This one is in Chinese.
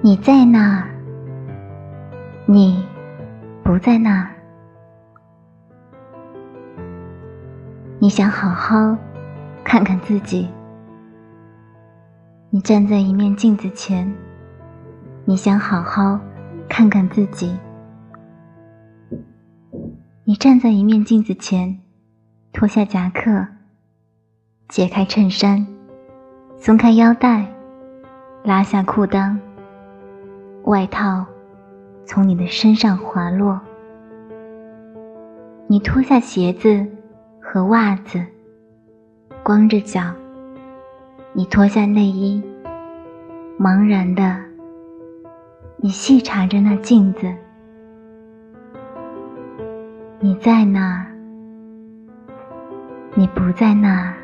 你在那儿，你不在那儿。你想好好看看自己。你站在一面镜子前，你想好好看看自己。你站在一面镜子前，脱下夹克，解开衬衫，松开腰带，拉下裤裆，外套从你的身上滑落。你脱下鞋子和袜子，光着脚。你脱下内衣，茫然的，你细查着那镜子。你在那儿，你不在那儿。